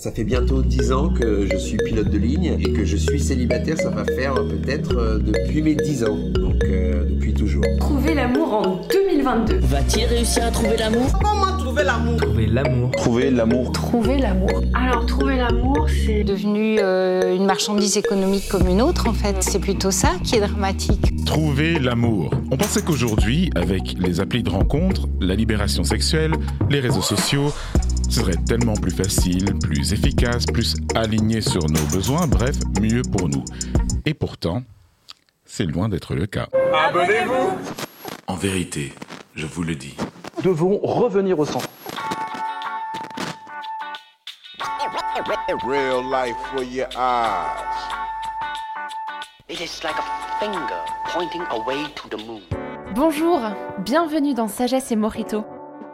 Ça fait bientôt 10 ans que je suis pilote de ligne et que je suis célibataire, ça va faire peut-être euh, depuis mes 10 ans, donc euh, depuis toujours. Trouver l'amour en 2022. Va-t-il réussir à trouver l'amour? Comment trouver l'amour? Trouver l'amour. Trouver l'amour. Trouver l'amour. Alors, trouver l'amour, c'est devenu euh, une marchandise économique comme une autre, en fait. C'est plutôt ça qui est dramatique. Trouver l'amour. On pensait qu'aujourd'hui, avec les applis de rencontre, la libération sexuelle, les réseaux sociaux, ce serait tellement plus facile, plus efficace, plus aligné sur nos besoins, bref, mieux pour nous. Et pourtant, c'est loin d'être le cas. Abonnez-vous En vérité, je vous le dis. Devons revenir au centre. Real life for your eyes. It is like a finger pointing away to the moon. Bonjour, bienvenue dans Sagesse et Morito,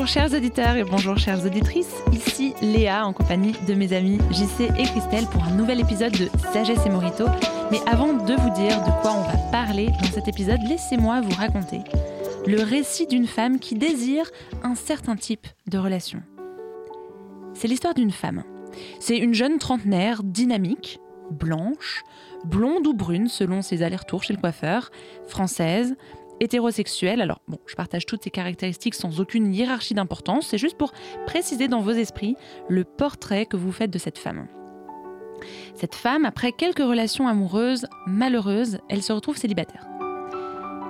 Bonjour chers auditeurs et bonjour chères auditrices, ici Léa en compagnie de mes amis JC et Christelle pour un nouvel épisode de Sagesse et Morito. Mais avant de vous dire de quoi on va parler dans cet épisode, laissez-moi vous raconter le récit d'une femme qui désire un certain type de relation. C'est l'histoire d'une femme. C'est une jeune trentenaire dynamique, blanche, blonde ou brune selon ses allers-retours chez le coiffeur, française, hétérosexuelle. Alors bon, je partage toutes ces caractéristiques sans aucune hiérarchie d'importance, c'est juste pour préciser dans vos esprits le portrait que vous faites de cette femme. Cette femme, après quelques relations amoureuses malheureuses, elle se retrouve célibataire.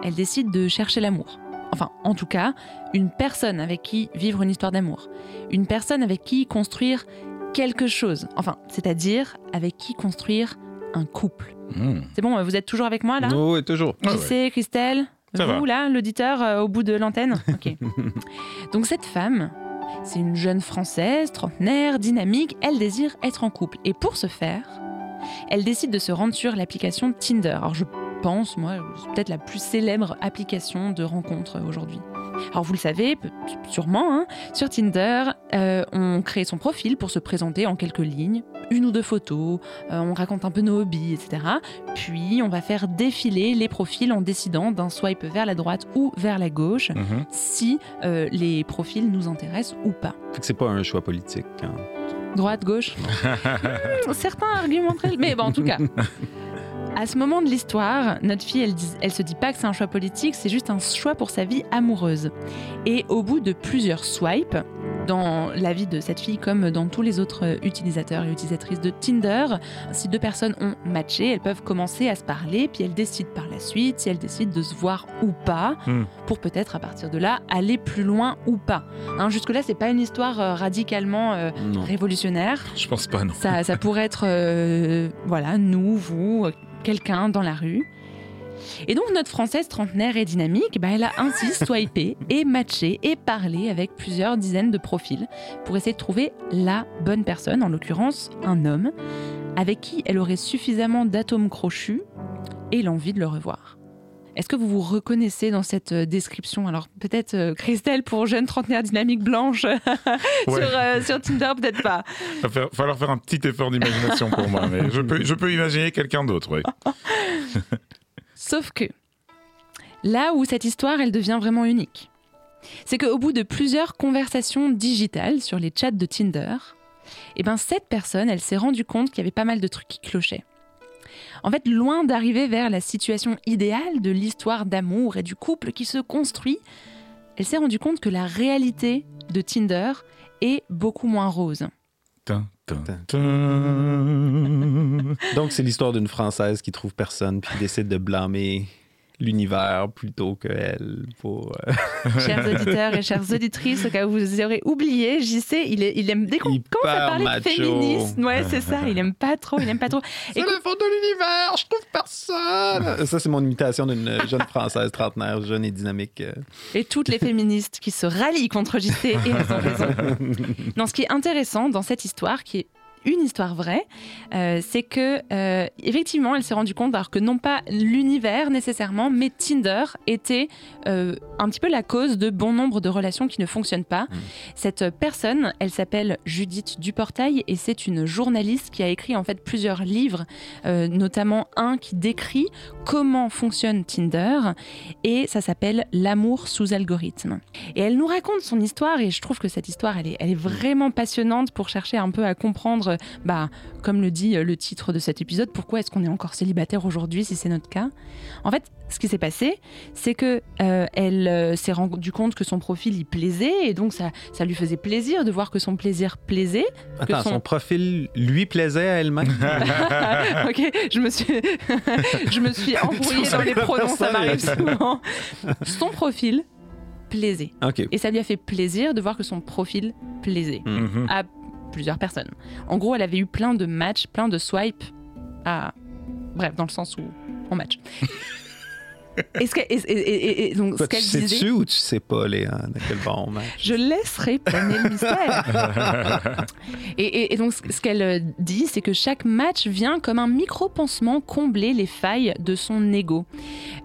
Elle décide de chercher l'amour. Enfin, en tout cas, une personne avec qui vivre une histoire d'amour. Une personne avec qui construire quelque chose. Enfin, c'est-à-dire avec qui construire un couple. Hmm. C'est bon, vous êtes toujours avec moi là? Oui, toujours. Ah JC, ouais. Christelle, Ça vous là, l'auditeur euh, au bout de l'antenne? Ok. Donc cette femme, c'est une jeune française, trentenaire, dynamique, elle désire être en couple. Et pour ce faire, elle décide de se rendre sur l'application Tinder. Alors je pense, moi, c'est peut-être la plus célèbre application de rencontre aujourd'hui. Alors vous le savez, sûrement, hein, sur Tinder, euh, on crée son profil pour se présenter en quelques lignes, une ou deux photos, euh, on raconte un peu nos hobbies, etc. Puis on va faire défiler les profils en décidant d'un swipe vers la droite ou vers la gauche, Mhm. si euh, les profils nous intéressent ou pas. C'est pas un choix politique. hein. Droite, gauche Hmm, Certains argumenteraient, mais bon, en tout cas. À ce moment de l'histoire, notre fille, elle, dit- elle se dit pas que c'est un choix politique, c'est juste un choix pour sa vie amoureuse. Et au bout de plusieurs swipes, dans la vie de cette fille comme dans tous les autres utilisateurs et utilisatrices de Tinder, si deux personnes ont matché, elles peuvent commencer à se parler, puis elles décident par la suite si elles décident de se voir ou pas, Hmm. pour peut-être à partir de là aller plus loin ou pas. Hein, Jusque-là, c'est pas une histoire euh, radicalement euh, révolutionnaire. Je pense pas, non. Ça, ça pourrait être, euh, voilà, nous, vous, quelqu'un dans la rue. Et donc notre Française trentenaire et dynamique, bah, elle a ainsi swipé et matché et parlé avec plusieurs dizaines de profils pour essayer de trouver la bonne personne, en l'occurrence un homme, avec qui elle aurait suffisamment d'atomes crochus et l'envie de le revoir. Est-ce que vous vous reconnaissez dans cette euh, description? Alors peut-être euh, Christelle pour jeune trentenaire dynamique blanche Ouais. euh, sur Tinder, peut-être pas. Il va falloir faire un petit effort d'imagination pour moi, mais je peux, je peux imaginer quelqu'un d'autre, oui. Sauf que là où cette histoire, elle devient vraiment unique, c'est qu'au bout de plusieurs conversations digitales sur les chats de Tinder, eh ben cette personne, elle s'est rendue compte qu'il y avait pas mal de trucs qui clochaient. En fait, loin d'arriver vers la situation idéale de l'histoire d'amour et du couple qui se construit, elle s'est rendue compte que la réalité de Tinder est beaucoup moins rose. Donc, c'est l'histoire d'une Française qui trouve personne puis qui décide de blâmer l'univers plutôt que elle pour. euh, Chers auditeurs et chères auditrices, au cas où vous aurez oublié, JC, il, est- il aime dès qu'on commence à parler macho. de féminisme? Ouais, c'est ça, il aime pas trop, il aime pas trop. C'est la faute de l'univers, je trouve personne. Ça, c'est mon imitation d'une jeune Française trentenaire, jeune et dynamique. Et toutes les féministes qui se rallient contre JC et elles ont raison. Non, ce qui est intéressant dans cette histoire, qui est une histoire vraie. Euh, c'est que, euh, effectivement, elle s'est rendue compte alors que non pas l'univers nécessairement, mais Tinder était euh, un petit peu la cause de bon nombre de relations qui ne fonctionnent pas. Cette personne, elle s'appelle Judith Duportail et c'est une journaliste qui a écrit en fait plusieurs livres, notamment un qui décrit comment fonctionne Tinder et ça s'appelle L'amour sous algorithme. Et elle nous raconte son histoire et je trouve que cette histoire, elle est, elle est vraiment passionnante pour chercher un peu à comprendre, bah, comme le dit euh, le titre de cet épisode, pourquoi est-ce qu'on est encore célibataire aujourd'hui si c'est notre cas? En fait, ce qui s'est passé, c'est que euh, elle euh, s'est rendue compte que son profil y plaisait et donc ça, ça lui faisait plaisir de voir que son plaisir plaisait. que son... profil lui plaisait à elle-même? ok, je me suis, je me suis embrouillée dans les pronoms, ça m'arrive souvent. Son profil plaisait. Et ça lui a fait plaisir de voir que son profil plaisait Mhm. à plusieurs personnes. En gros, elle avait eu plein de matchs, plein de swipes à... Bref, dans le sens où on match. Et, ce que- et- et- et- et donc, ce tu qu'elle sais-tu ou tu sais pas, Léa, de quel match? Je laisserai planer le mystère. et, et- et donc, ce qu'elle euh, dit, c'est que chaque match vient comme un micro-pansement combler les failles de son ego.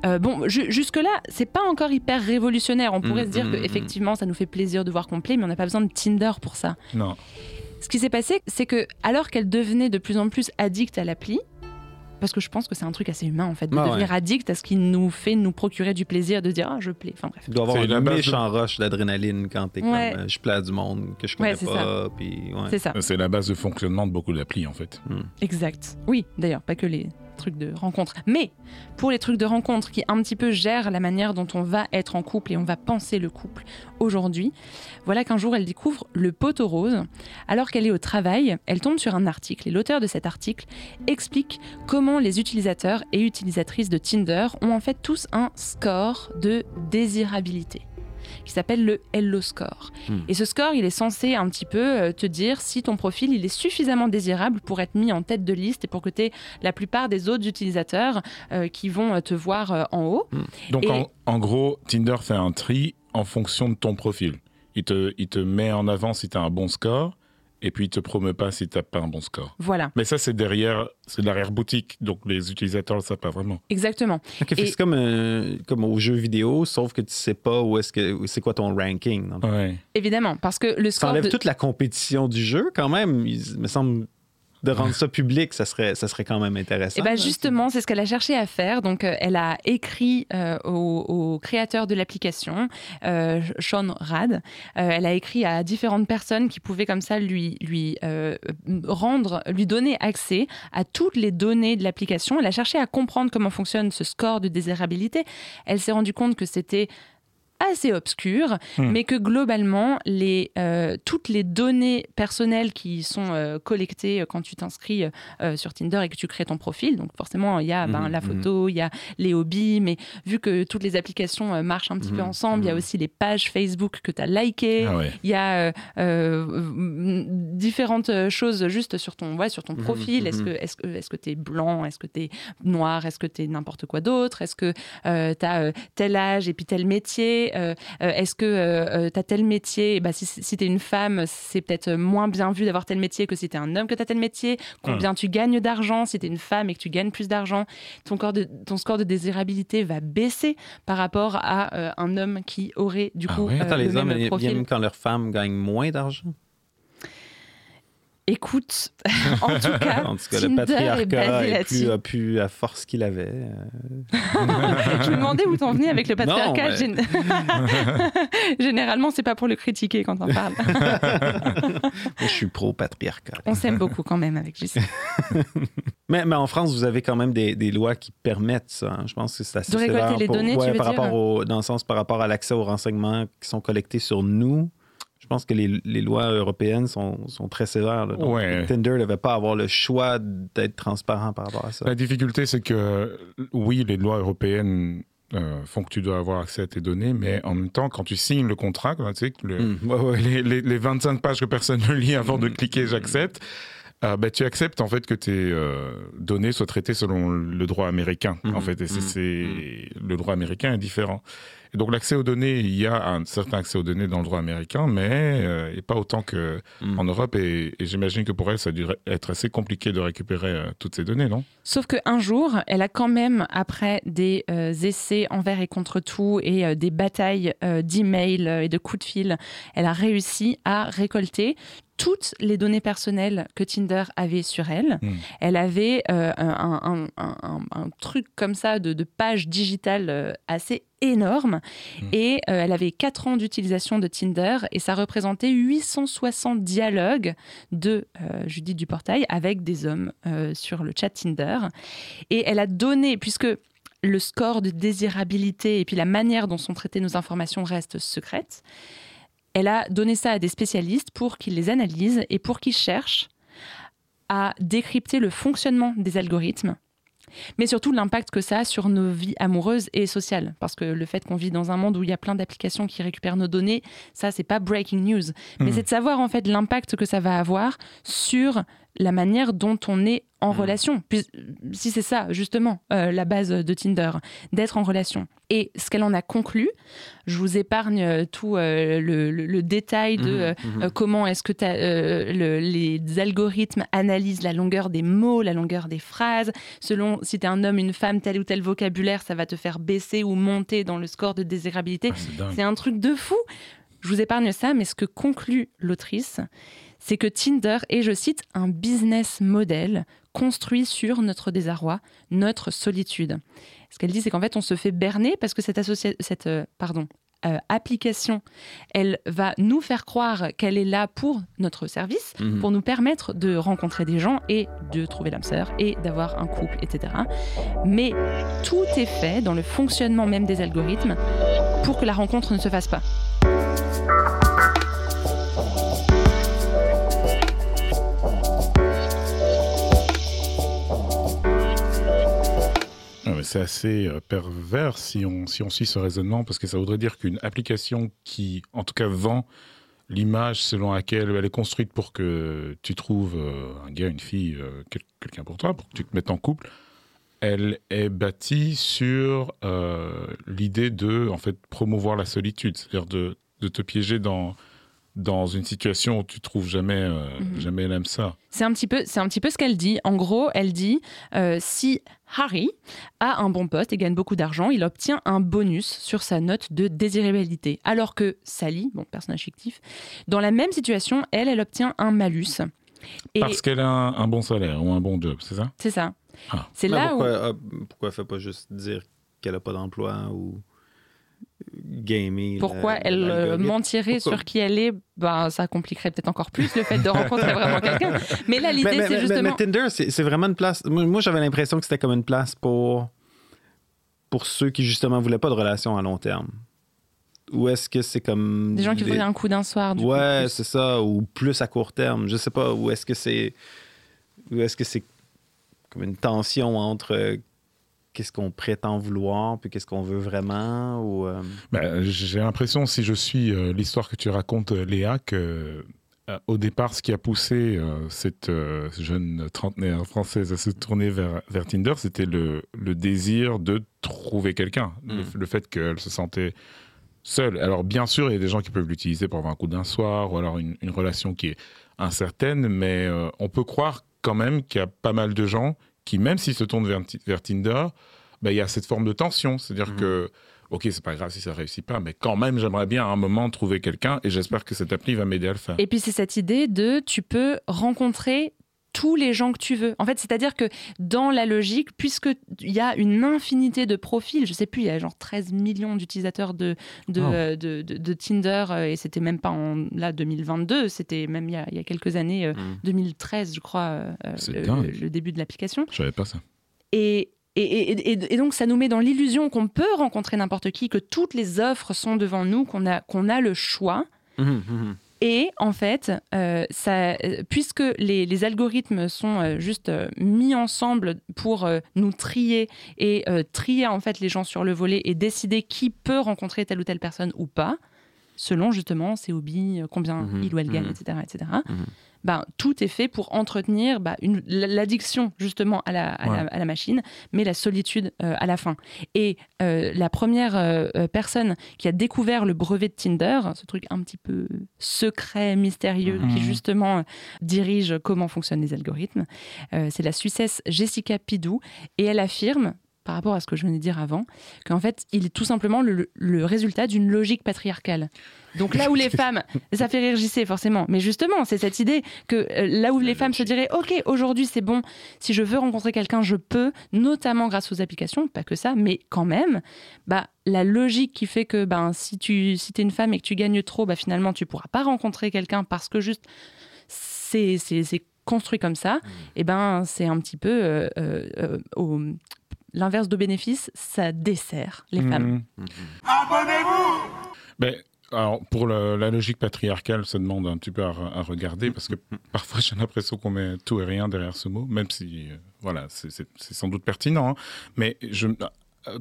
Euh, bon, ju- jusque-là, c'est pas encore hyper révolutionnaire. On pourrait Mm, se dire mm, que mm. effectivement, ça nous fait plaisir de voir qu'on plaît, mais on n'a pas besoin de Tinder pour ça. Non. Ce qui s'est passé, c'est que alors qu'elle devenait de plus en plus addicte à l'appli, parce que je pense que c'est un truc assez humain en fait, de Ah ouais. devenir addict à ce qui nous fait nous procurer du plaisir, de dire ah je plais. Enfin bref. Tu dois avoir un base de- méchant rush d'adrénaline quand t'es Ouais. comme euh, je plais à du monde que je connais Ouais, c'est pas. Puis, ouais. C'est ça. C'est la base de fonctionnement de beaucoup d'applis en fait. Exact. Oui, d'ailleurs, pas que les trucs de rencontre. Mais pour les trucs de rencontre qui un petit peu gèrent la manière dont on va être en couple et on va penser le couple aujourd'hui, voilà qu'un jour elle découvre le poteau rose. Alors qu'elle est au travail, elle tombe sur un article et l'auteur de cet article explique comment les utilisateurs et utilisatrices de Tinder ont en fait tous un score de désirabilité qui s'appelle le Hello Score. Hmm. Et ce score, il est censé un petit peu euh, te dire si ton profil il est suffisamment désirable pour être mis en tête de liste et pour que tu aies la plupart des autres utilisateurs euh, qui vont euh, te voir euh, en haut. Donc Et- en, en gros, Tinder fait un tri en fonction de ton profil. Il te, il te met en avant si tu as un bon score et puis il te promeut pas si tu pas un bon score. Voilà, Mais ça, c'est derrière, c'est l'arrière-boutique, donc les utilisateurs ne le savent pas vraiment. exactement. Et- c'est comme, euh, comme aux jeux vidéo, sauf que tu sais pas où est-ce que c'est quoi ton ranking. Ouais. Évidemment, parce que le Ça score. enlève de- toute la compétition du jeu quand même. Il me semble de rendre ça public, ça serait, ça serait quand même intéressant. Et ben là. justement, c'est ce qu'elle a cherché à faire. Donc, euh, elle a écrit euh, au, au créateur de l'application, euh, Sean Rad. Euh, elle a écrit à différentes personnes qui pouvaient comme ça lui lui rendre, lui donner accès à toutes les données de l'application. Elle a cherché à comprendre comment fonctionne ce score de désirabilité. Elle s'est rendue compte que c'était assez obscur, Hmm. mais que globalement, les, euh, toutes les données personnelles qui sont euh, collectées euh, quand tu t'inscris euh, sur Tinder et que tu crées ton profil, donc forcément, il y a ben, Mhm, la photo, il y a les hobbies, mais vu que toutes les applications marchent un petit peu ensemble, il y a aussi les pages Facebook que tu as likées, Ah ouais. il y a différentes choses juste sur ton, ouais, sur ton profil. Que est-ce que tu es blanc? Est-ce que tu es noir? Est-ce que tu es n'importe quoi d'autre? Est-ce que tu as tel âge et puis tel métier? Euh, euh, Est-ce que tu as tel métier? Bah, Si, si tu es une femme, c'est peut-être moins bien vu d'avoir tel métier que si tu es un homme que tu as tel métier. Combien tu gagnes d'argent Si tu es une femme et que tu gagnes plus d'argent, ton, corps de- ton score de désirabilité va baisser par rapport à euh, un homme qui aurait du Ah coup ouais? euh, Attends, le les hommes même ils profil. viennent quand leurs femmes gagnent moins d'argent? Écoute, en tout cas, En tout cas, le Tinder patriarcat est plus, a pu la force qu'il avait. euh. Je me demandais où t'en venais avec le patriarcat. mais- Gén- Généralement, c'est pas pour le critiquer quand on parle. Je suis pro-patriarcat. on s'aime beaucoup quand même avec JC. Mais, mais en France, vous avez quand même des, des lois qui permettent ça. hein. Je pense que c'est assez De récolter les pour- données, tu ouais, veux par dire? rapport au, dans le sens par rapport à l'accès aux renseignements qui sont collectés sur nous. Je pense que les, les lois européennes sont, sont très sévères. là. Donc, Ouais. Tinder ne devait pas avoir le choix d'être transparent par rapport à ça. La difficulté, c'est que oui, les lois européennes euh, font que tu dois avoir accès à tes données, mais en même temps, quand tu signes le contrat, tu sais, le- Mm, ouais. les, les- les 25 pages que personne ne lit avant de cliquer j'accepte, Ah, bah, tu acceptes en fait que tes euh, données soient traitées selon le droit américain. En Mhm, fait, et c'est, mhm, c'est- le droit américain est différent. Et donc l'accès aux données, il y a un certain accès aux données dans le droit américain, mais euh, et pas autant que Mhm. en Europe. Et, et j'imagine que pour elle, ça a dû être assez compliqué de récupérer euh, toutes ces données, non? Sauf qu'un jour, elle a quand même, après des euh, essais envers et contre tout et euh, des batailles euh, d'emails et de coups de fil, elle a réussi à récolter toutes les données personnelles que Tinder avait sur elle. Mm. Elle avait euh, un, un- un- un- un truc comme ça de, de page digitale euh, assez énorme Mm. et euh, elle avait 4 ans d'utilisation de Tinder et ça représentait 860 dialogues de Judith Duportail avec des hommes sur le chat Tinder. Et elle a donné, puisque le score de désirabilité et puis la manière dont sont traitées nos informations reste secrète, elle a donné ça à des spécialistes pour qu'ils les analysent et pour qu'ils cherchent à décrypter le fonctionnement des algorithmes, mais surtout l'impact que ça a sur nos vies amoureuses et sociales. Parce que le fait qu'on vit dans un monde où il y a plein d'applications qui récupèrent nos données, ça, c'est pas breaking news. Mais Mhm. c'est de savoir en fait l'impact que ça va avoir sur la manière dont on est en Mhm. relation. Puis, si c'est ça, justement, euh, la base de Tinder, d'être en relation. Et ce qu'elle en a conclu, je vous épargne euh, tout euh, le, le- le détail de euh, mhm. euh, comment est-ce que le- les algorithmes analysent la longueur des mots, la longueur des phrases. Selon si tu es un homme, une femme, tel ou tel vocabulaire, ça va te faire baisser ou monter dans le score de désirabilité. Ah. C'est un truc de fou. Je vous épargne ça, mais ce que conclut l'autrice, c'est que Tinder est, je cite, un business model construit sur notre désarroi, notre solitude. Ce qu'elle dit, c'est qu'en fait, on se fait berner parce que cette, euh, pardon, euh, application, elle va nous faire croire qu'elle est là pour notre service, Mhm. pour nous permettre de rencontrer des gens et de trouver l'âme sœur et d'avoir un couple, etc. Mais tout est fait dans le fonctionnement même des algorithmes pour que la rencontre ne se fasse pas. C'est assez euh, pervers si on, si on suit ce raisonnement, parce que ça voudrait dire qu'une application qui, en tout cas, vend l'image selon laquelle elle est construite pour que tu trouves euh, un gars, une fille, euh, quel- quelqu'un pour toi, pour que tu te mettes en couple, elle est bâtie sur euh, l'idée de en fait promouvoir la solitude, c'est-à-dire de, de te piéger dans dans une situation où tu trouves jamais euh, Mhm. jamais l'âme sœur. C'est un petit peu, c'est un petit peu ce qu'elle dit. En gros, elle dit euh, si Harry a un bon poste et gagne beaucoup d'argent, il obtient un bonus sur sa note de désirabilité. Alors que Sally, bon personnage fictif, dans la même situation, elle, elle obtient un malus. Et Parce qu'elle a un, un bon salaire ou un bon job, c'est ça? C'est ça. Ah. C'est là pourquoi, où ah, pourquoi elle fait pas juste dire qu'elle a pas d'emploi ou gamer pourquoi la- elle euh, mentirait Pourquoi? sur qui elle est, ben, ça compliquerait peut-être encore plus le fait de rencontrer vraiment quelqu'un. Mais là, l'idée, c'est justement. mais Tinder, c'est vraiment une place. Moi, j'avais l'impression que c'était comme une place pour pour ceux qui justement voulaient pas de relation à long terme. Ou est-ce que c'est comme Des gens qui voudraient un coup d'un soir. Du ouais, c'est ça, ou plus à court terme. Je sais pas. Ou est-ce que c'est ou est-ce que c'est comme une tension entre qu'est-ce qu'on prétend vouloir puis qu'est-ce qu'on veut vraiment ou euh, Ben, J'ai l'impression, si je suis euh, l'histoire que tu racontes, euh, Léa, que euh, au départ, ce qui a poussé cette jeune trentenaire française à se tourner vers, vers Tinder, c'était le, le désir de trouver quelqu'un. Le, Mm. le fait qu'elle se sentait seule. Alors, bien sûr, il y a des gens qui peuvent l'utiliser pour avoir un coup d'un soir ou alors une, une relation qui est incertaine, mais on peut croire quand même qu'il y a pas mal de gens qui, même s'ils se tournent vers, vers Tinder, ben, il y a cette forme de tension. C'est-à-dire Mhm. que ok, c'est pas grave si ça réussit pas, mais quand même, j'aimerais bien à un moment trouver quelqu'un et j'espère que cette appli va m'aider à le faire. Et puis c'est cette idée de tu peux rencontrer tous les gens que tu veux. En fait, c'est-à-dire que dans la logique, puisque il y a une infinité de profils, je sais plus, il y a genre 13 millions d'utilisateurs de de, Oh. euh, de, de- de Tinder euh, et c'était même pas en là 2022, c'était même il y a, il y a quelques années, euh, Mm. 2013, je crois, euh, le, début de l'application. Je savais pas ça. Et, et, et- et- donc, ça nous met dans l'illusion qu'on peut rencontrer n'importe qui, que toutes les offres sont devant nous, qu'on a, qu'on a le choix. mhm, mhm. Et en fait, euh, euh, puisque les, les algorithmes sont euh, juste mis ensemble pour nous trier et trier en fait les gens sur le volet et décider qui peut rencontrer telle ou telle personne ou pas, selon justement ses hobbies, euh, combien Mhm, il ou elle gagne, mhm. etc. etc. Mhm. Ben, tout est fait pour entretenir bah, l'addiction justement à la, à, la, Ouais. à la machine, mais la solitude euh, à la fin. Et euh, la première euh, personne qui a découvert le brevet de Tinder, ce truc un petit peu secret, mystérieux, qui justement dirige comment fonctionnent les algorithmes, c'est la Suissesse Jessica Pidou, et elle affirme par rapport à ce que je venais de dire avant, qu'en fait, il est tout simplement le, le résultat d'une logique patriarcale. Donc là où les femmes, ça fait rire JC forcément, mais justement, c'est cette idée que euh, là où les femmes se diraient, ok, aujourd'hui c'est bon, si je veux rencontrer quelqu'un, je peux, notamment grâce aux applications, pas que ça, mais quand même, bah la logique qui fait que ben si tu si es une femme et que tu gagnes trop, bah finalement tu pourras pas rencontrer quelqu'un parce que juste c'est construit comme ça, et ben c'est un petit peu euh, euh, euh, au l'inverse de bénéfice, ça dessert les femmes. Mhm. Ben, alors, pour le- la logique patriarcale, ça demande un petit peu à, re- à regarder parce que parfois j'ai l'impression qu'on met tout et rien derrière ce mot, même si, euh, voilà, c'est sans doute pertinent. hein. Mais je,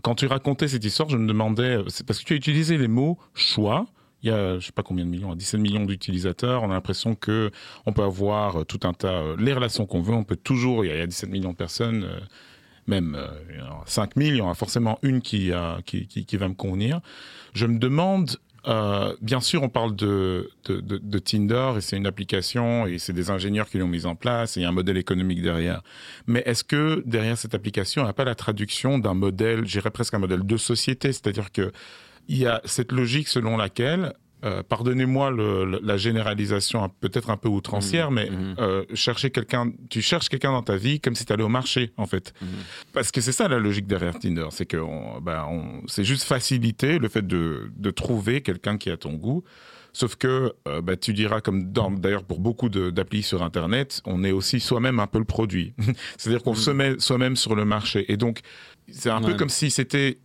quand tu racontais cette histoire, je me demandais, parce que tu as utilisé les mots choix. Il y a, je sais pas combien de millions, 17 millions d'utilisateurs. On a l'impression que on peut avoir tout un tas, euh, les relations qu'on veut. On peut toujours, il y a, il y a 17 millions de personnes, euh, même euh, il y en aura 5 000, il y en aura forcément une qui, a- qui, qui, qui va me convenir. Je me demande, euh, bien sûr, on parle de- de Tinder et c'est une application et c'est des ingénieurs qui l'ont mise en place et il y a un modèle économique derrière. Mais est-ce que derrière cette application, il n'y a pas la traduction d'un modèle, j'irais presque un modèle de société, c'est-à-dire que il y a cette logique selon laquelle euh, pardonnez-moi la généralisation peut-être un peu outrancière, mais mhm. euh, chercher quelqu'un, tu cherches quelqu'un dans ta vie comme si tu allais au marché en fait. Mhm. Parce que c'est ça la logique derrière Tinder, c'est que on- ben, on- c'est juste faciliter le fait de, de trouver quelqu'un qui a ton goût. Sauf que euh, ben, tu diras, comme d'ailleurs pour beaucoup d'applis sur Internet, on est aussi soi-même un peu le produit. C'est-à-dire qu'on se met soi-même sur le marché. Et donc, c'est un peu comme si c'était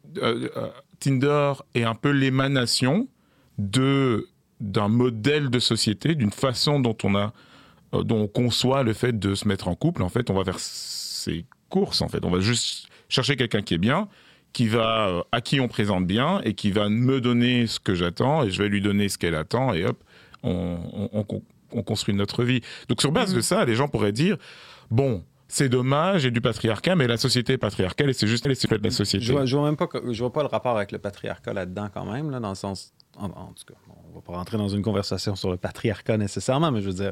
Tinder est un peu l'émanation de d'un modèle de société, d'une façon dont on a euh, dont on conçoit le fait de se mettre en couple. En fait, on va vers ces courses. En fait, on va juste chercher quelqu'un qui est bien, qui va euh, à qui on présente bien et qui va me donner ce que j'attends et je vais lui donner ce qu'elle attend et hop, on, on- on con- on construit notre vie. Donc sur base de ça, les gens pourraient dire bon. C'est dommage, j'ai du patriarcat, mais la société est patriarcale et c'est juste elle, c'est de la société. Je vois, je vois même pas, je vois pas le rapport avec le patriarcat là-dedans quand même, là, dans le sens. En, en tout cas, on va pas rentrer dans une conversation sur le patriarcat nécessairement, mais je veux dire.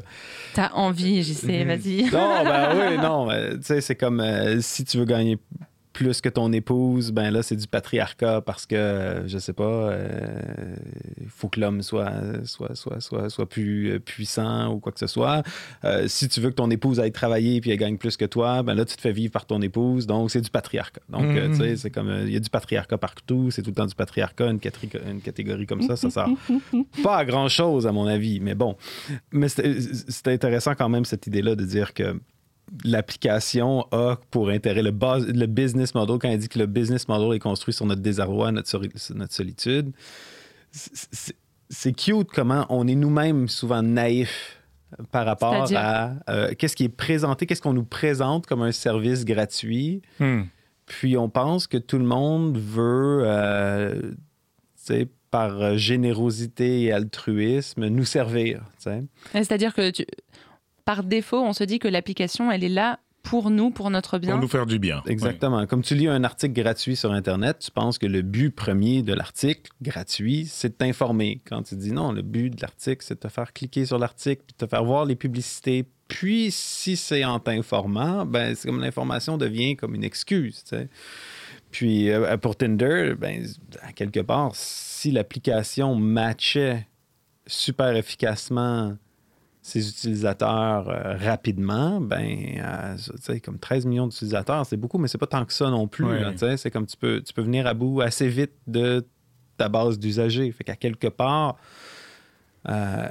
T'as envie, JC, vas-y. Non, ben oui, non, mais tu sais, c'est comme euh, si tu veux gagner plus que ton épouse, ben là, c'est du patriarcat parce que, euh, je sais pas, euh, il faut que l'homme soit, soit, soit, soit, soit plus euh, puissant ou quoi que ce soit. Euh, si tu veux que ton épouse aille travailler puis elle gagne plus que toi, ben là, tu te fais vivre par ton épouse, donc c'est du patriarcat. Donc, tu sais, c'est comme, il y a du patriarcat partout, c'est tout le temps du patriarcat, une, catégorie comme ça, ça sert pas à grand chose, à mon avis, mais bon. Mais c'était intéressant quand même, cette idée-là de dire que l'application a pour intérêt le, bas- le business model, quand il dit que le business model est construit sur notre désarroi, notre, solitude. C'est- cute comment on est nous-mêmes souvent naïfs par rapport à euh, qu'est-ce qui est présenté, qu'est-ce qu'on nous présente comme un service gratuit. Hmm. Puis on pense que tout le monde veut, euh, tu sais, par générosité et altruisme, nous servir. C'est-à-dire que tu- par défaut, on se dit que l'application, elle est là pour nous, pour notre bien. Pour nous faire du bien. Exactement. Comme tu lis un article gratuit sur Internet, tu penses que le but premier de l'article gratuit, c'est de t'informer. Quand tu dis non, le but de l'article, c'est de te faire cliquer sur l'article, puis de te faire voir les publicités. Puis, si c'est en t'informant, ben, c'est comme l'information devient comme une excuse. tu sais. Puis, euh, pour Tinder, ben, à quelque part, si l'application matchait super efficacement ses utilisateurs euh, rapidement, ben, euh, tu sais, comme 13 millions d'utilisateurs, c'est beaucoup, mais c'est pas tant que ça non plus. Tu sais. c'est comme tu peux, tu peux venir à bout assez vite de ta base d'usagers. Fait qu'à quelque part, euh,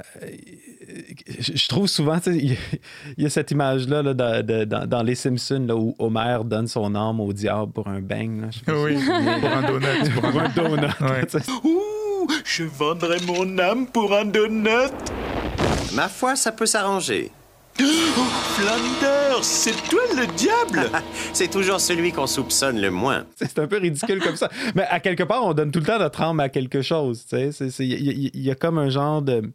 je trouve souvent, tu sais, il y a- il y, a cette image-là là, dans, de- dans- dans Les Simpsons là, où Homer donne son âme au diable pour un bang. là. Si Oui, pour un donut. Pour un donut. Ouais. Ouh, je vendrais mon âme pour un donut. Ma foi, ça peut s'arranger. Flounder, c'est toi le diable C'est toujours celui qu'on soupçonne le moins. C'est un peu ridicule comme ça. Mais à quelque part, on donne tout le temps notre âme à quelque chose. Il y, y, a comme un genre de.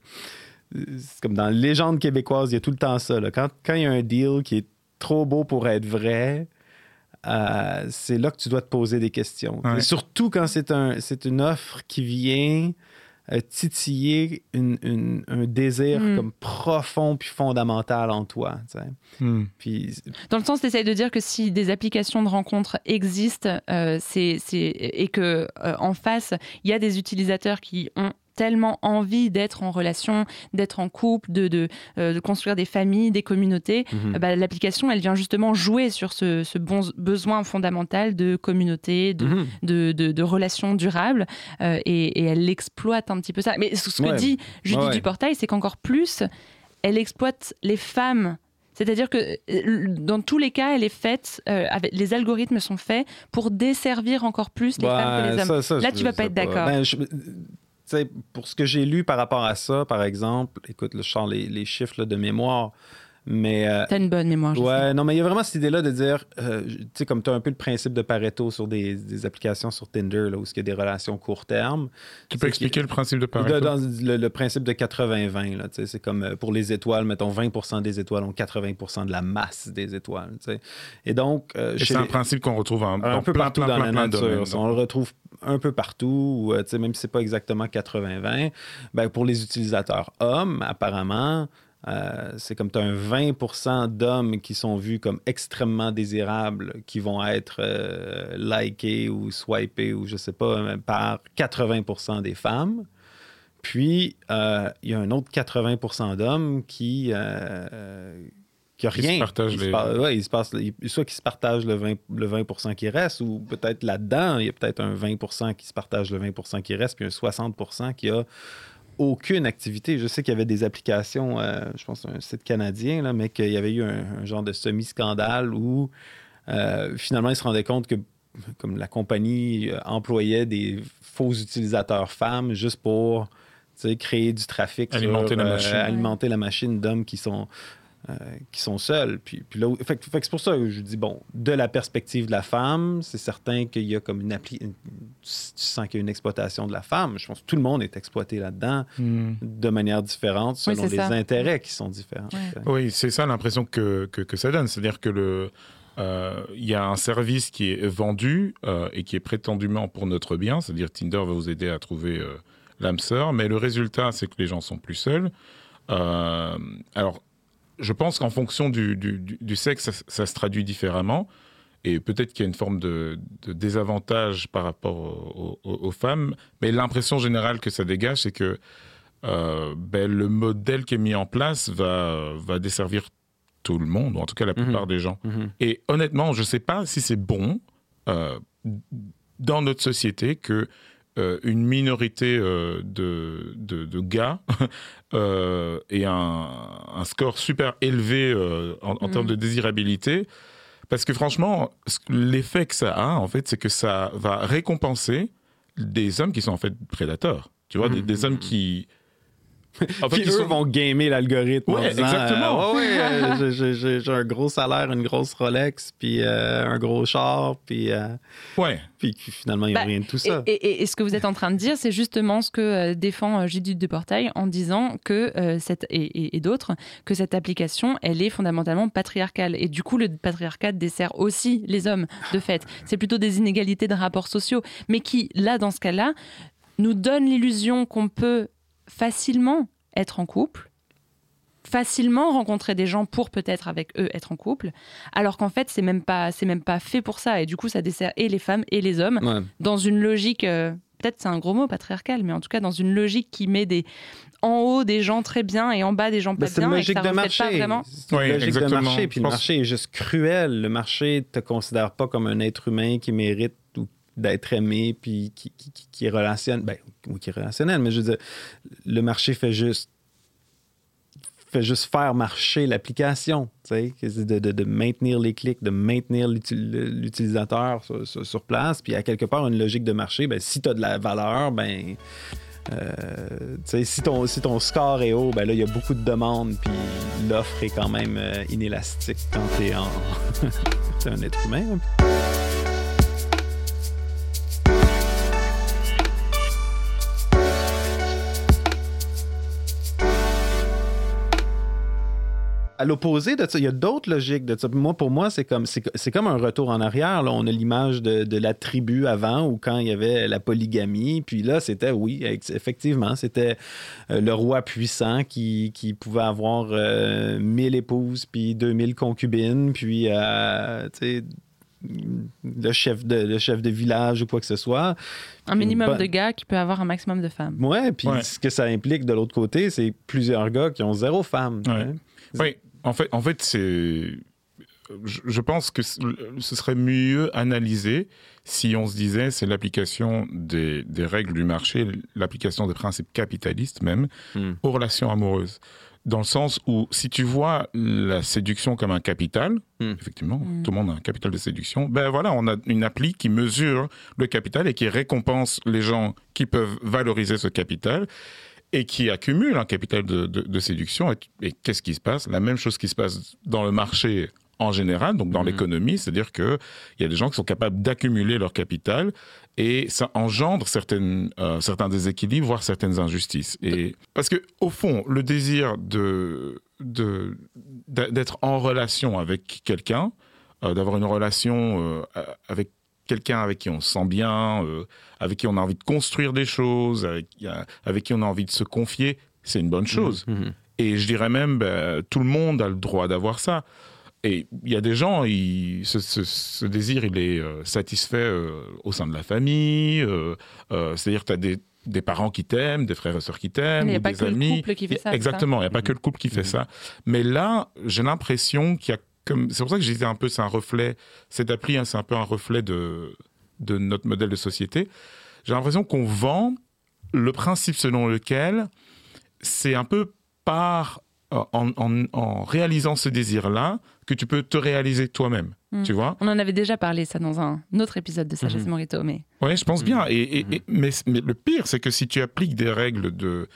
C'est comme dans la légende québécoise, il y a tout le temps ça. Là. Quand il y a un deal qui est trop beau pour être vrai, euh, c'est là que tu dois te poser des questions. Surtout quand c'est un, une offre qui vient euh, titiller une, un désir Mm. comme profond puis fondamental en toi. tu sais. Hmm. Puis, Dans le sens, tu essayes de dire que si des applications de rencontres existent euh, c'est, c'est- et que euh, en face, il y a des utilisateurs qui ont tellement envie d'être en relation, d'être en couple, de, de, euh, de construire des familles, des communautés, Mhm. euh, bah, l'application, elle vient justement jouer sur ce, ce bon besoin fondamental de communauté, de, Mhm. de, de, de relations durables, euh, et, et elle exploite un petit peu ça. Mais ce ce que dit Judith Ouais. Duportail, c'est qu'encore plus, elle exploite les femmes. C'est-à-dire que dans tous les cas, elle est faite, euh, avec, les algorithmes sont faits pour desservir encore plus les femmes que les hommes. ça- ça, Là, tu vas pas être d'accord. Ben, pour ce que j'ai lu par rapport à ça, par exemple, écoute, je sors les, chiffres de mémoire, mais. euh, T'as une bonne mémoire, je sais. Ouais, non, mais il y a vraiment cette idée-là de dire, euh, tu sais, comme tu as un peu le principe de Pareto sur des, des applications sur Tinder, là, où il y a des relations court terme. Tu peux expliquer le principe de Pareto? De- dans le, le principe de 80-20, là, tu sais, c'est comme euh, pour les étoiles, mettons 20% des étoiles ont 80% de la masse des étoiles. tu sais. Et donc, euh, c'est un les- principe qu'on retrouve un, un peu plein, partout plein, dans plein, la nature. domaines. On le retrouve un peu partout, ou, tu sais, même si c'est pas exactement 80-20. Ben, pour les utilisateurs hommes, apparemment, euh, c'est comme tu as un 20% d'hommes qui sont vus comme extrêmement désirables, qui vont être euh, likés ou swipés, ou je sais pas, euh, par 80% des femmes. Puis, euh, il y a un autre 80% d'hommes qui, se rien. partagent Ils se les- par- ouais, ils se soit qu'ils se partagent le 20, le 20 qui reste, ou peut-être là-dedans, il y a peut-être un 20% qui se partage le 20% qui reste, puis un 60% qui a aucune activité. Je sais qu'il y avait des applications, euh, je pense un site canadien, là, mais qu'il y avait eu un, un genre de semi-scandale où euh, finalement ils se rendaient compte que comme la compagnie euh, employait des faux utilisateurs femmes juste pour créer du trafic, sur, Alimenter la machine. alimenter la machine d'hommes qui sont euh, qui sont seuls. Puis, puis là, où- fait, que- fait que c'est pour ça que je dis, bon, de la perspective de la femme, c'est certain qu'il y a comme une appli... une- tu sens qu'il y a une exploitation de la femme. Je pense que tout le monde est exploité là-dedans Hmm. de manière différente Oui, selon c'est les ça. intérêts qui sont différents. Oui, c'est ça l'impression que, que, que ça donne. C'est-à-dire que le, euh, il y a un service qui est vendu euh, et qui est prétendument pour notre bien, c'est-à-dire Tinder va vous aider à trouver euh, l'âme sœur, mais le résultat, c'est que les gens sont plus seuls. Euh, alors, je pense qu'en fonction du, du, du- du sexe, ça, ça se traduit différemment. Et peut-être qu'il y a une forme de, de désavantage par rapport aux, aux- aux femmes, mais l'impression générale que ça dégage, c'est que euh, ben, le modèle qui est mis en place va, va desservir tout le monde, ou en tout cas la plupart des gens. Et honnêtement, je ne sais pas si c'est bon euh, dans notre société que euh, une minorité euh, de, de, de gars euh, ait un, un score super élevé en, en termes de désirabilité. Parce que franchement, l'effet que ça a, en fait, c'est que ça va récompenser des hommes qui sont en fait prédateurs. Tu vois, des, des hommes qui. En fait, Puis eux sont- vont gamer l'algorithme Ouais, exactement. euh, ouais, ouais, euh, j'ai- un gros salaire, une grosse Rolex, puis euh, un gros char, puis, euh, ouais. puis finalement, il n'y a Bah, rien de tout ça. Et, et- et ce que vous êtes en train de dire, c'est justement ce que euh, défend Judith Deportail en disant que euh, cette et, et- et d'autres que cette application, elle est fondamentalement patriarcale et du coup le patriarcat dessert aussi les hommes de fait. C'est plutôt des inégalités de rapports sociaux, mais qui là dans ce cas-là nous donne l'illusion qu'on peut facilement être en couple facilement rencontrer des gens pour peut-être avec eux être en couple, alors qu'en fait c'est même pas c'est même pas fait pour ça et du coup ça dessert et les femmes et les hommes Ouais. dans une logique euh, peut-être c'est un gros mot patriarcal mais en tout cas dans une logique qui met des en haut des gens très bien et en bas des gens pas c'est une bien et que logique ça de marché. pas vraiment C'est Oui, logique exactement. de marché. Puis le marché est juste cruel. Le marché te considère pas comme un être humain qui mérite d'être aimé puis qui, qui, qui- est relationnel. Ben, oui, qui est relationnel, mais je veux dire, le marché fait juste fait juste faire marcher l'application, tu de, de- de maintenir les clics, de maintenir l'uti- l'utilisateur sur, sur- sur place, puis à quelque part une logique de marché, ben si tu as de la valeur, ben euh, tu si ton, si ton score est haut, ben là, il y a beaucoup de demandes, puis l'offre est quand même euh, inélastique quand t'es en... t'es un être humain. À l'opposé de ça, il y a d'autres logiques de ça. Moi, pour moi, c'est comme, c'est, comme un retour en arrière. Là. On a l'image de, de, la tribu avant, ou quand il y avait la polygamie. Puis là, c'était, oui, effectivement, c'était euh, le roi puissant qui, qui pouvait avoir euh, 1000 épouses, puis 2000 concubines, puis, euh, tu sais, le chef de le chef de village ou quoi que ce soit. Un minimum de gars qui peut avoir un maximum de femmes. Ouais, puis ce que ça implique de l'autre côté, c'est plusieurs gars qui ont zéro femme. Ouais. Oui, en fait, en fait c'est. Je pense que ce serait mieux analysé si on se disait c'est l'application des, des, règles du marché, l'application des principes capitalistes même, mm. aux relations amoureuses. Dans le sens où si tu vois la séduction comme un capital, mm. effectivement, mm. tout le monde a un capital de séduction, ben voilà, on a une appli qui mesure le capital et qui récompense les gens qui peuvent valoriser ce capital et qui accumule un capital de, de, de séduction. Et, et qu'est-ce qui se passe? La même chose qui se passe dans le marché en général, donc dans mmh. l'économie, c'est-à-dire qu'il y a des gens qui sont capables d'accumuler leur capital et ça engendre certaines, euh, certains déséquilibres, voire certaines injustices. Et, parce que au fond, le désir de, de, d'être en relation avec quelqu'un, euh, d'avoir une relation euh, avec quelqu'un avec qui on se sent bien, euh, avec qui on a envie de construire des choses, avec, avec, qui on a envie de se confier, c'est une bonne chose. Mmh, mmh. Et je dirais même, ben, tout le monde a le droit d'avoir ça. Et il y a des gens, ce, ce, ce, désir, il est euh, satisfait euh, au sein de la famille. Euh, euh C'est-à-dire, tu as des, des, parents qui t'aiment, des frères et sœurs qui t'aiment, des amis. Il n'y a pas que le couple qui fait ça. Exactement, il n'y a pas mmh. que le couple qui fait ça. Mais là, j'ai l'impression qu'il y a c'est pour ça que j'ai un peu, c'est un reflet, cette appli, hein, c'est un peu un reflet de, de notre modèle de société. J'ai l'impression qu'on vend le principe selon lequel c'est un peu par, euh, en, en, en réalisant ce désir-là, que tu peux te réaliser toi-même. Mmh. Tu vois On en avait déjà parlé, ça, dans un autre épisode de Sagesse mmh. Morito. Mais... Oui, je pense bien. Et, et, et mais, mais, le pire, c'est que si tu appliques des règles de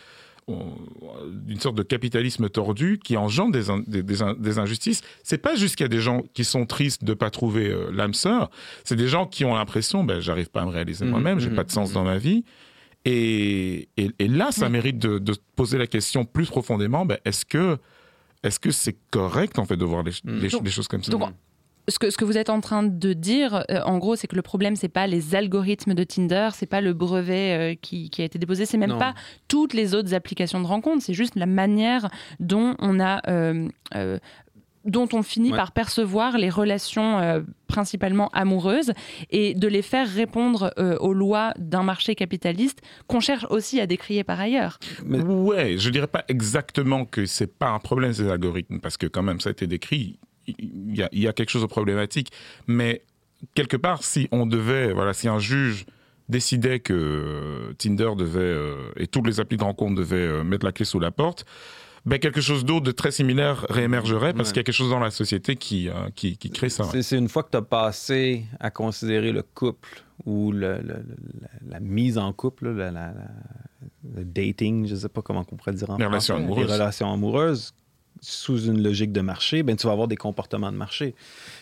d'une sorte de capitalisme tordu qui engendre des, in, des, des, des injustices. C'est pas juste qu'il y a des gens qui sont tristes de pas trouver euh, l'âme sœur, c'est des gens qui ont l'impression, ben, j'arrive pas à me réaliser mmh, moi-même, j'ai mmh, pas de sens mmh. dans ma vie. Et, et, et là, ça mérite de, de, poser la question plus profondément, ben, est-ce que est-ce que c'est correct en fait de voir les, les, donc, les choses comme ça? donc, ce que, ce que vous êtes en train de dire, euh, en gros, c'est que le problème, c'est pas les algorithmes de Tinder, c'est pas le brevet euh, qui, qui, a été déposé, c'est même non. pas toutes les autres applications de rencontre, c'est juste la manière dont on a. Euh, dont on finit ouais. par percevoir les relations euh, principalement amoureuses et de les faire répondre euh, aux lois d'un marché capitaliste qu'on cherche aussi à décrier par ailleurs. Mais... Ouais, je dirais pas exactement que c'est pas un problème ces algorithmes parce que quand même ça a été décrit il y, a, il y a quelque chose de problématique. Mais quelque part, si on devait, voilà, si un juge décidait que Tinder devait euh, et toutes les applis de rencontre devaient euh, mettre la clé sous la porte, ben quelque chose d'autre de très similaire réémergerait parce ouais. qu'il y a quelque chose dans la société qui, euh, qui, qui, crée ça. Ouais. C'est une fois que tu as passé à considérer le couple ou le, le, la, la, mise en couple, la, le dating, je ne sais pas comment on pourrait dire en les français, relations amoureuses. les relations amoureuses, sous une logique de marché, ben, tu vas avoir des comportements de marché.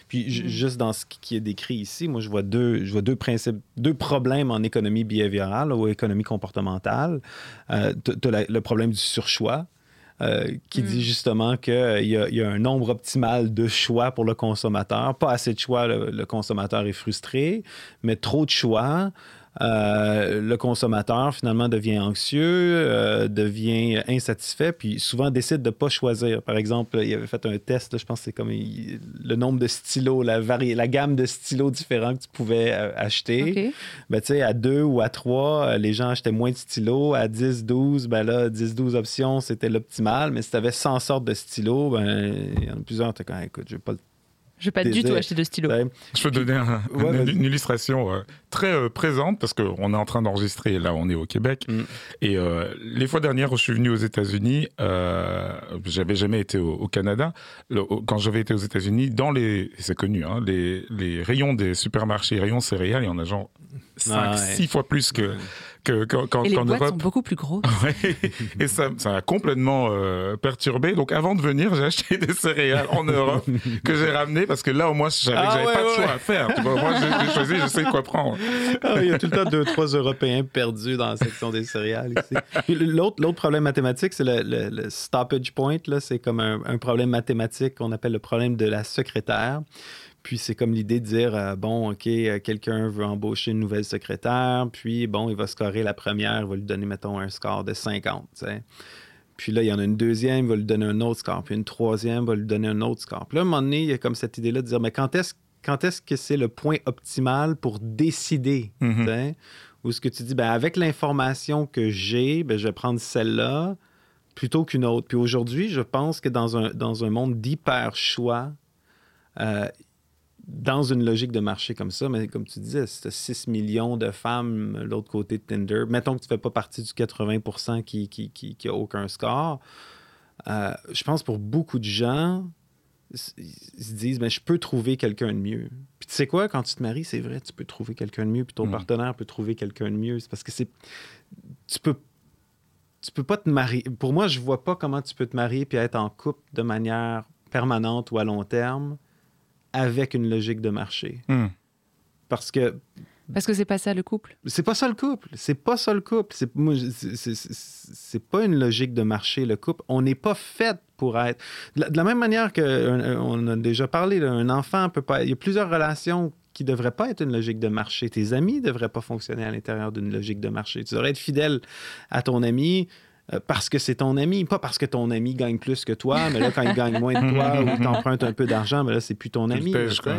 Puis mm. juste dans ce qui est décrit ici, moi, je vois deux, je vois deux principes, deux problèmes en économie behaviorale ou économie comportementale. Euh, tu as le problème du surchoix. Euh, qui mm. dit justement qu'il euh, y, y, a un nombre optimal de choix pour le consommateur. Pas assez de choix, le, le consommateur est frustré, mais trop de choix, euh, le consommateur finalement devient anxieux, euh, devient insatisfait, puis souvent décide de ne pas choisir. Par exemple, il avait fait un test, là, je pense que c'est comme il, le nombre de stylos, la, vari la gamme de stylos différents que tu pouvais euh, acheter. Okay. Ben, à deux ou à trois, euh, les gens achetaient moins de stylos. À 10, 12, ben là, 10, 12 options, c'était l'optimal. Mais si tu avais 100 sortes de stylos, ben, il y en a plusieurs, tu quand écoute, je pas le je vais pas du tout acheter de stylo. Ouais. Je peux donner un, ouais, une, une, illustration euh, très euh, présente parce qu'on est en train d'enregistrer, là on est au Québec. Mm. Et euh, les fois dernières où je suis venu aux États-Unis, euh, j'avais jamais été au, au Canada. Le, au, quand j'avais été aux États-Unis, dans les, c'est connu, hein, les, les, rayons des supermarchés, rayons céréales, il y en a genre 5, 6 ah, ouais. fois plus que, que, Et les qu'en boîtes sont beaucoup plus grosses. Ouais. Et ça, ça a complètement euh, perturbé. Donc avant de venir, j'ai acheté des céréales en Europe que j'ai ramenées parce que là au moins je savais Ah que j'avais ouais, pas de choix ouais. à faire. Tu vois, moi j'ai, choisi, je sais quoi prendre. Ah, il y a tout le temps deux, trois Européens perdus dans la section des céréales ici. L'autre, l'autre problème mathématique, c'est le, le- le stoppage point. Là, c'est comme un, un problème mathématique qu'on appelle le problème de la secrétaire. Puis c'est comme l'idée de dire, euh, bon, OK, euh, quelqu'un veut embaucher une nouvelle secrétaire, puis bon, il va scorer la première, il va lui donner, mettons, un score de 50, tu sais. Puis là, il y en a une deuxième, il va lui donner un autre score. Puis une troisième, il va lui donner un autre score. Puis là, à un moment donné, il y a comme cette idée-là de dire, mais quand est-ce, quand est-ce que c'est le point optimal pour décider? Tu sais? Ou ce que tu dis, ben, avec l'information que j'ai, ben, je vais prendre celle-là plutôt qu'une autre. Puis aujourd'hui, je pense que dans un, dans un monde d'hyper-choix, euh, dans une logique de marché comme ça, mais comme tu disais, si tu 6 millions de femmes de l'autre côté de Tinder, mettons que tu ne fais pas partie du 80 qui, qui, qui, qui a aucun score, euh, je pense pour beaucoup de gens, ils se disent, ben, je peux trouver quelqu'un de mieux. Puis tu sais quoi, quand tu te maries, c'est vrai, tu peux trouver quelqu'un de mieux, puis ton Mm. partenaire peut trouver quelqu'un de mieux. C'est parce que c'est... Tu peux tu peux pas te marier. Pour moi, je vois pas comment tu peux te marier puis être en couple de manière permanente ou à long terme avec une logique de marché. Hmm. Parce que Parce que c'est pas ça le couple? c'est pas ça le couple. C'est pas ça le couple. C'est moi, c'est- c'est- pas une logique de marché le couple. On n'est pas fait pour être. De la, de la même manière que un- on a déjà parlé, là, un enfant peut pas. Il y a plusieurs relations qui devraient pas être une logique de marché. Tes amis devraient pas fonctionner à l'intérieur d'une logique de marché. Tu devrais être fidèle à ton ami. Euh, Parce que c'est ton ami, pas parce que ton ami gagne plus que toi, mais là, quand il gagne moins de toi ou t'empruntes un peu d'argent, mais là, c'est plus ton ami. sais. quoi.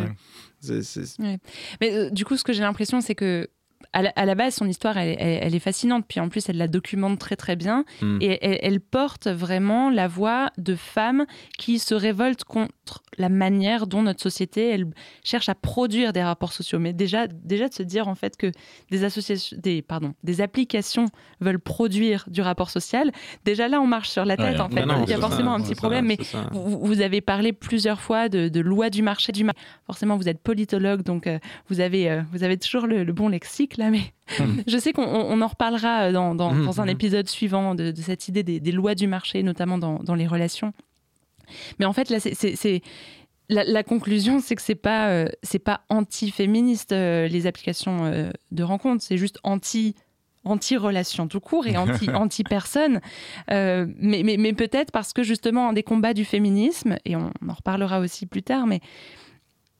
Ouais. Mais euh, du coup, ce que j'ai l'impression, c'est que à la, à la base, son histoire, elle, elle- elle est fascinante. Puis en plus, elle la documente très très bien. Mm. Et elle, elle porte vraiment la voix de femmes qui se révoltent contre la manière dont notre société elle cherche à produire des rapports sociaux. Mais déjà, déjà de se dire en fait que des associations, des pardon, des applications veulent produire du rapport social. Déjà là, on marche sur la tête Ouais, en fait. non, Il y a forcément ça, un petit ça, problème. Mais c'est ça. vous, vous avez parlé plusieurs fois de, de loi du marché du marché. Forcément, vous êtes politologue, donc euh, vous, avez, euh, vous avez toujours le, le bon lexique là. Mais je sais qu'on on- on en reparlera euh, dans, dans- dans un mhm. épisode suivant de, de cette idée des, des lois du marché, notamment dans, dans les relations. Mais en fait, là, c'est- la, la conclusion, c'est que c'est pas euh, c'est pas anti-féministe euh, les applications euh, de rencontre, c'est juste anti anti-relation tout court et anti- mais mais, mais peut-être parce que justement, un des combats du féminisme, et on en reparlera aussi plus tard, mais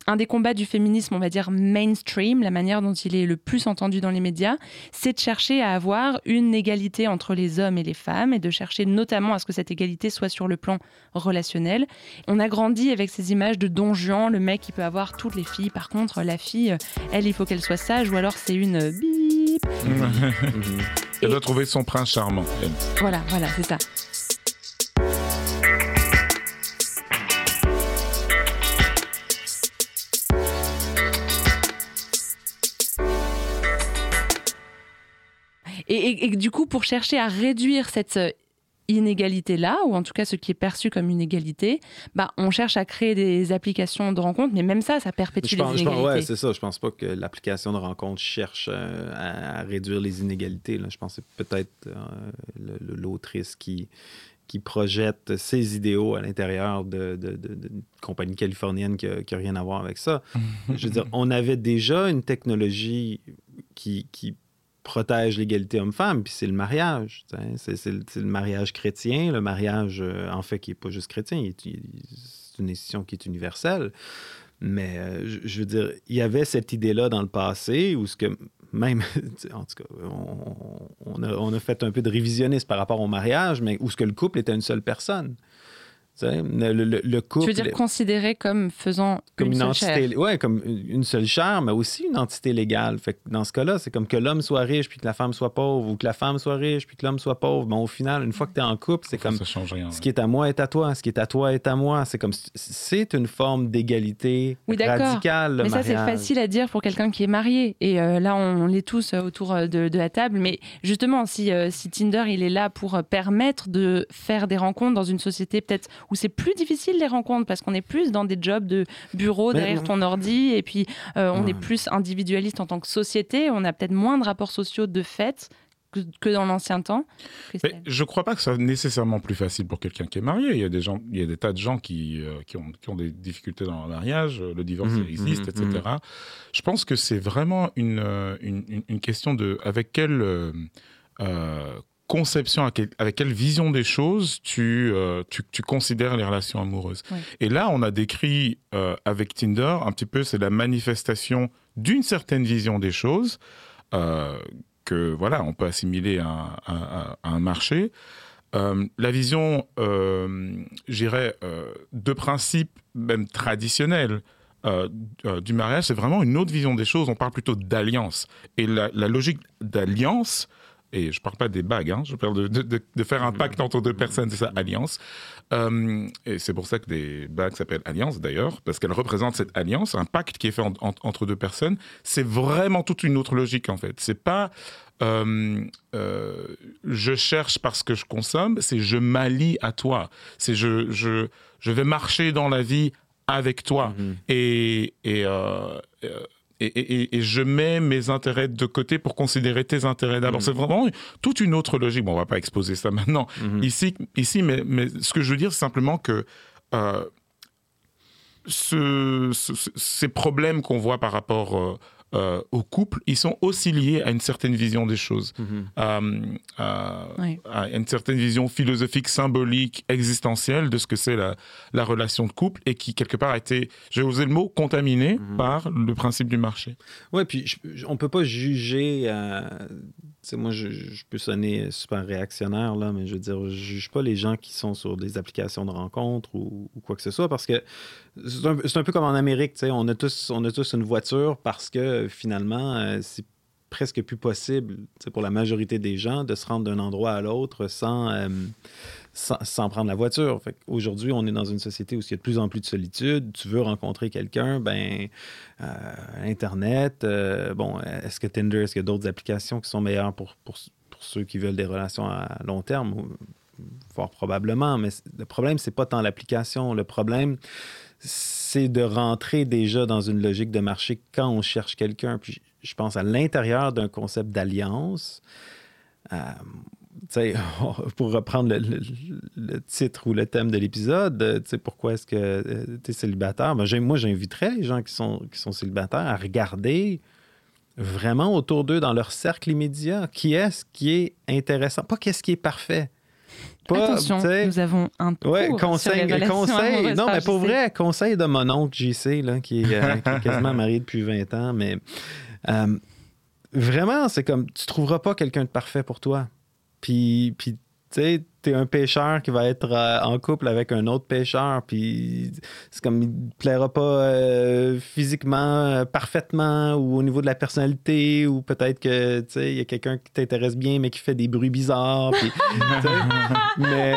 un des combats du féminisme, on va dire mainstream, la manière dont il est le plus entendu dans les médias, c'est de chercher à avoir une égalité entre les hommes et les femmes et de chercher notamment à ce que cette égalité soit sur le plan relationnel. On a grandi avec ces images de Don Juan, le mec qui peut avoir toutes les filles. Par contre, la fille, elle, il faut qu'elle soit sage ou alors c'est une bip. Elle doit trouver son prince charmant. elle. Voilà, voilà, c'est ça. Et, et- et du coup, pour chercher à réduire cette euh, inégalité-là, ou en tout cas ce qui est perçu comme une égalité, bah, on cherche à créer des applications de rencontres, mais même ça, ça perpétue Je les pense, pense- inégalités. ouais, c'est ça. Je pense pas que l'application de rencontre cherche euh, à, à réduire les inégalités. là. Je pense que c'est peut-être euh, l'autrice qui, qui projette ses idéaux à l'intérieur de, de- compagnie californienne qui n'a rien à voir avec ça. Je veux dire, on avait déjà une technologie qui, qui protège l'égalité homme-femme, puis c'est le mariage. C'est, c'est le- le mariage chrétien, le mariage, euh, en fait, qui n'est pas juste chrétien, c'est une institution qui est universelle. Mais euh, je, veux dire, il y avait cette idée-là dans le passé où ce que même, en tout cas, on, on a, on a fait un peu de révisionnisme par rapport au mariage, mais où ce que le couple était une seule personne. Le, le- le couple. Tu veux dire considéré comme faisant comme une, seule entité, chair? ouais, comme une seule chair, mais aussi une entité légale. Fait que dans ce cas-là, c'est comme que l'homme soit riche puis que la femme soit pauvre, ou que la femme soit riche puis que l'homme soit pauvre. Mais au final, une fois que tu es en couple, c'est comme Ça change rien. ce qui est à moi est à toi, ce qui est à toi est à moi. C'est comme c'est une forme d'égalité Oui, d'accord. radicale. le Mais ça, c'est facile à dire pour quelqu'un qui est marié. Et euh, là, on, on est tous euh, autour euh, de, de la table. Mais justement, si, euh, si Tinder, il est là pour permettre de faire des rencontres dans une société peut-être où c'est plus difficile les rencontres parce qu'on est plus dans des jobs de bureau derrière ton ordi et puis euh, on Ouais. est plus individualiste en tant que société. On a peut-être moins de rapports sociaux de fait que, dans l'ancien temps. Mais je ne crois pas que ce soit nécessairement plus facile pour quelqu'un qui est marié. Il y a des, gens, il y a des tas de gens qui, euh, qui, ont, qui ont des difficultés dans leur mariage, le divorce Mhm, existe, mhm, etc. Je pense que c'est vraiment une, euh, une, question de avec quelle euh, euh, conception, avec quelle, vision des choses tu, euh, tu, tu considères les relations amoureuses. Et là, on a décrit euh, avec Tinder un petit peu, c'est la manifestation d'une certaine vision des choses euh, que voilà, on peut assimiler à, un- à- à- à un marché. La vision, j'irais, de principe même traditionnel euh, euh, du mariage, c'est vraiment une autre vision des choses. On parle plutôt d'alliance. Et la, la logique d'alliance, et je parle pas des bagues, hein, je parle de, de- de- de faire un pacte entre deux personnes, c'est ça, alliance. Euh, et c'est pour ça que des bagues s'appellent alliance d'ailleurs, parce qu'elles représentent cette alliance, un pacte qui est fait en- en- entre deux personnes. C'est vraiment toute une autre logique en fait. C'est pas euh, euh, je cherche parce que je consomme, c'est je m'allie à toi. C'est je, je, je vais marcher dans la vie avec toi. Et, et, euh, et, et- et je mets mes intérêts de côté pour considérer tes intérêts d'abord. C'est vraiment toute une autre logique. Bon, on va pas exposer ça maintenant ici, ici mais, mais ce que je veux dire, c'est simplement que euh, ce- ce- ce- ces problèmes qu'on voit par rapport euh, euh, au couple, ils sont aussi liés à une certaine vision des choses, à, à- Oui. à une certaine vision philosophique, symbolique, existentielle de ce que c'est la, la relation de couple et qui, quelque part, a été, je vais oser le mot, contaminée par le principe du marché. Ouais, puis je- je- on peut pas juger. Moi, je, peux sonner super réactionnaire, là, mais je veux dire, je juge pas les gens qui sont sur des applications de rencontres ou, quoi que ce soit parce que c'est un, peu comme en Amérique. On a, tous, on a tous une voiture parce que finalement, euh, c'est presque plus possible pour la majorité des gens de se rendre d'un endroit à l'autre sans, euh, sans, prendre la voiture. Aujourd'hui, on est dans une société où il y a de plus en plus de solitude. Tu veux rencontrer quelqu'un, ben euh, Internet, euh, bon, est-ce que Tinder, est-ce qu'il y a d'autres applications qui sont meilleures pour, pour, ceux qui veulent des relations à long terme? Fort probablement, mais le problème, c'est pas tant l'application. Le problème, c'est de rentrer déjà dans une logique de marché quand on cherche quelqu'un. Puis je pense à l'intérieur d'un concept d'alliance. euh, pour reprendre le, le- le titre ou le thème de l'épisode, euh, pourquoi est-ce que tu es célibataire? Ben, moi, j'inviterais les gens qui sont, qui sont célibataires à regarder vraiment autour d'eux, dans leur cercle immédiat, qui est-ce qui est intéressant, pas qu'est-ce qui est parfait. Pas, Attention, nous avons un cours Ouais, sur conseil, les conseil. Non, mais pour vrai, conseil de mon oncle JC, là, qui, est, euh, qui est quasiment marié depuis 20 ans. Mais euh, vraiment, c'est comme tu trouveras pas quelqu'un de parfait pour toi. Puis, puis tu sais, t'es un pêcheur qui va être euh, en couple avec un autre pêcheur. Puis c'est comme il te plaira pas euh, physiquement euh, parfaitement ou au niveau de la personnalité ou peut-être que tu sais il y a quelqu'un qui t'intéresse bien mais qui fait des bruits bizarres. Puis, mais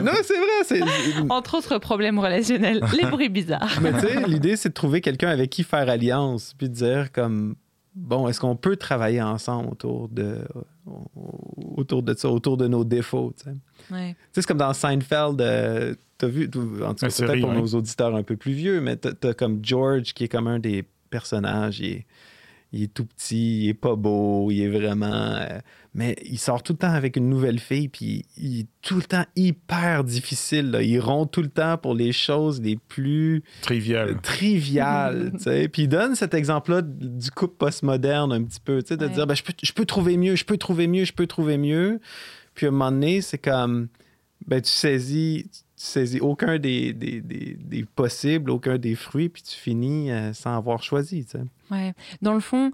non, c'est vrai. C'est, Entre autres problèmes relationnels, les bruits bizarres. mais tu sais, l'idée, c'est de trouver quelqu'un avec qui faire alliance, puis de dire comme, bon, est-ce qu'on peut travailler ensemble autour de, autour de ça, autour de nos défauts, tu sais? Ouais. Tu sais, c'est comme dans Seinfeld, euh, t'as vu, en tout cas, peut-être pour ouais. nos auditeurs un peu plus vieux, mais t'as, t'as comme George qui est comme un des personnages, il est, il est tout petit, il est pas beau, il est vraiment... euh, mais il sort tout le temps avec une nouvelle fille, puis il est tout le temps hyper difficile. là. Il rompt tout le temps pour les choses les plus Trivial. triviales. tu sais. Puis il donne cet exemple-là du couple postmoderne un petit peu, tu sais, de Ouais. dire, ben, je, peux, je peux trouver mieux, je peux trouver mieux, je peux trouver mieux. Puis à un moment donné, c'est comme, ben, tu saisis, saisis aucun des, des, des- des possibles, aucun des fruits, puis tu finis euh, sans avoir choisi. tu sais. Ouais. Dans le fond,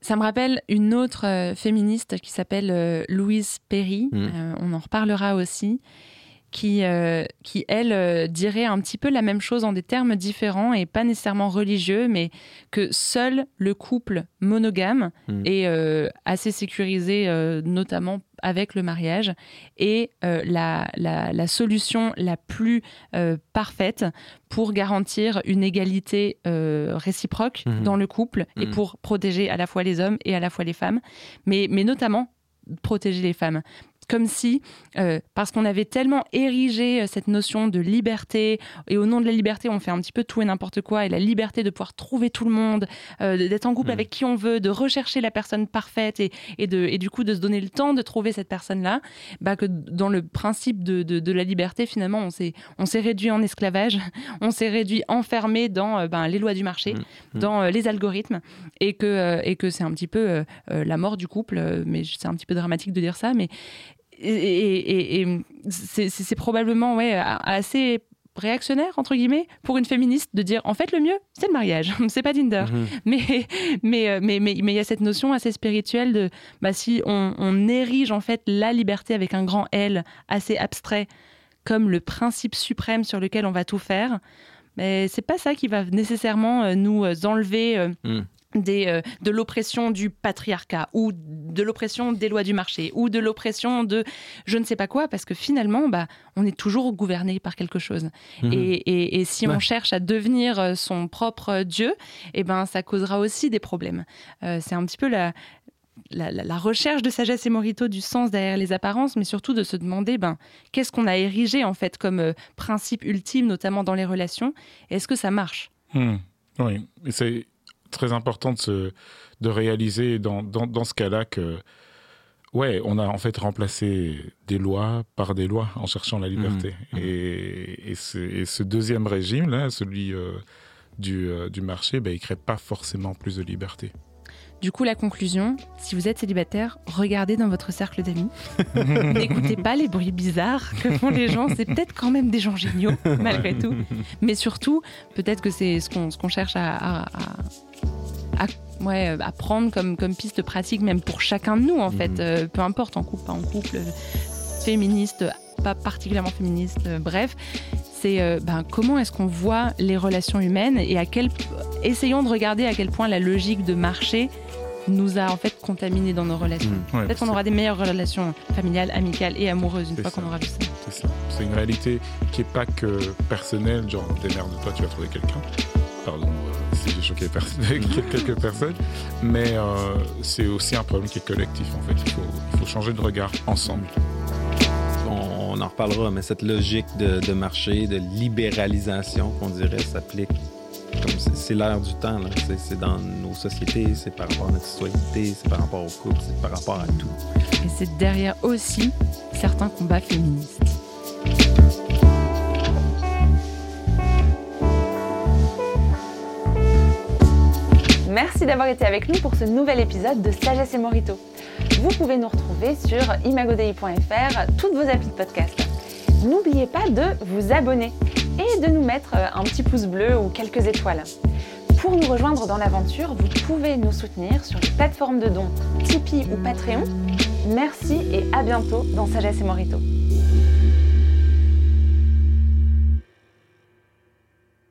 ça me rappelle une autre euh, féministe qui s'appelle euh, Louise Perry. Mm. On en reparlera aussi. Qui, qui, elle, dirait un petit peu la même chose en des termes différents et pas nécessairement religieux, mais que seul le couple monogame Mm. est assez sécurisé, notamment avec le mariage, et euh, la, la, la solution la plus euh, parfaite pour garantir une égalité euh, réciproque Mhm. dans le couple et Mhm. pour protéger à la fois les hommes et à la fois les femmes, mais, mais notamment protéger les femmes. Comme si, euh, parce qu'on avait tellement érigé euh, cette notion de liberté, et au nom de la liberté, on fait un petit peu tout et n'importe quoi, et la liberté de pouvoir trouver tout le monde, euh, d'être en couple avec qui on veut, de rechercher la personne parfaite, et, et, de, et du coup de se donner le temps de trouver cette personne-là, bah, que dans le principe de, de, de la liberté, finalement, on s'est, on s'est réduit en esclavage, on s'est réduit enfermé dans ben, les lois du marché, dans les algorithmes, et que, et que c'est un petit peu la mort du couple, mais c'est un petit peu dramatique de dire ça, mais et, et, c'est probablement ouais, assez réactionnaire entre guillemets pour une féministe de dire en fait le mieux c'est le mariage. C'est pas Tinder. -hmm. mais mais mais mais il y a cette notion assez spirituelle de bah, si on, on, érige en fait la liberté avec un grand L assez abstrait comme le principe suprême sur lequel on va tout faire mais c'est pas ça qui va nécessairement nous enlever mm des, euh, de l'oppression du patriarcat ou de l'oppression des lois du marché ou de l'oppression de je ne sais pas quoi parce que finalement bah, on est toujours gouverné par quelque chose mmh. et, et, et, si ouais. on cherche à devenir son propre dieu et eh ben ça causera aussi des problèmes euh, c'est un petit peu la, la, la, la, recherche de sagesse et morito du sens derrière les apparences, mais surtout de se demander ben, qu'est-ce qu'on a érigé en fait comme euh, principe ultime, notamment dans les relations? Est-ce que ça marche? Mmh. Oui, et c'est très important de, se, de réaliser dans, dans, dans ce cas-là que, ouais, on a en fait remplacé des lois par des lois en cherchant la liberté. Mmh, mmh. Et, et, ce, et, ce, deuxième régime-là, celui euh, du, euh, du marché, ben, il ne crée pas forcément plus de liberté. Du coup, la conclusion, si vous êtes célibataire, regardez dans votre cercle d'amis. N'écoutez pas les bruits bizarres que font les gens. C'est peut-être quand même des gens géniaux, malgré tout. Mais surtout, peut-être que c'est ce qu'on qu cherche à, à, à, ouais, à prendre comme, comme piste pratique, même pour chacun de nous, en fait. Euh, peu importe, en couple, pas en couple, féministe, pas particulièrement féministe, euh, bref. C'est euh, ben, comment est-ce qu'on voit les relations humaines et à quel... essayons de regarder à quel point la logique de marché nous a en fait contaminés dans nos relations. Mmh, ouais, Peut-être qu'on aura des meilleures relations familiales, amicales et amoureuses une fois qu'on aura vu ça. C'est ça. C'est une réalité qui n'est pas que personnelle, genre démerde-toi, tu vas trouver quelqu'un. Pardon euh, si j'ai choqué pers quelques personnes, mais euh, c'est aussi un problème qui est collectif en fait. Il faut, il faut changer de regard ensemble. On, on en reparlera, mais cette logique de, de marché, de libéralisation qu'on dirait s'applique c'est l'air du temps. C'est dans nos sociétés, c'est par rapport à notre citoyenneté, c'est par rapport au couple, c'est par rapport à tout. Et c'est derrière aussi certains combats féministes. Merci d'avoir été avec nous pour ce nouvel épisode de Sagesse et Morito. Vous pouvez nous retrouver sur imagodei.fr, toutes vos applis de podcast. N'oubliez pas de vous abonner et de nous mettre un petit pouce bleu ou quelques étoiles. Pour nous rejoindre dans l'aventure, vous pouvez nous soutenir sur les plateformes de dons Tipeee ou Patreon. Merci et à bientôt dans Sagesse et Morito.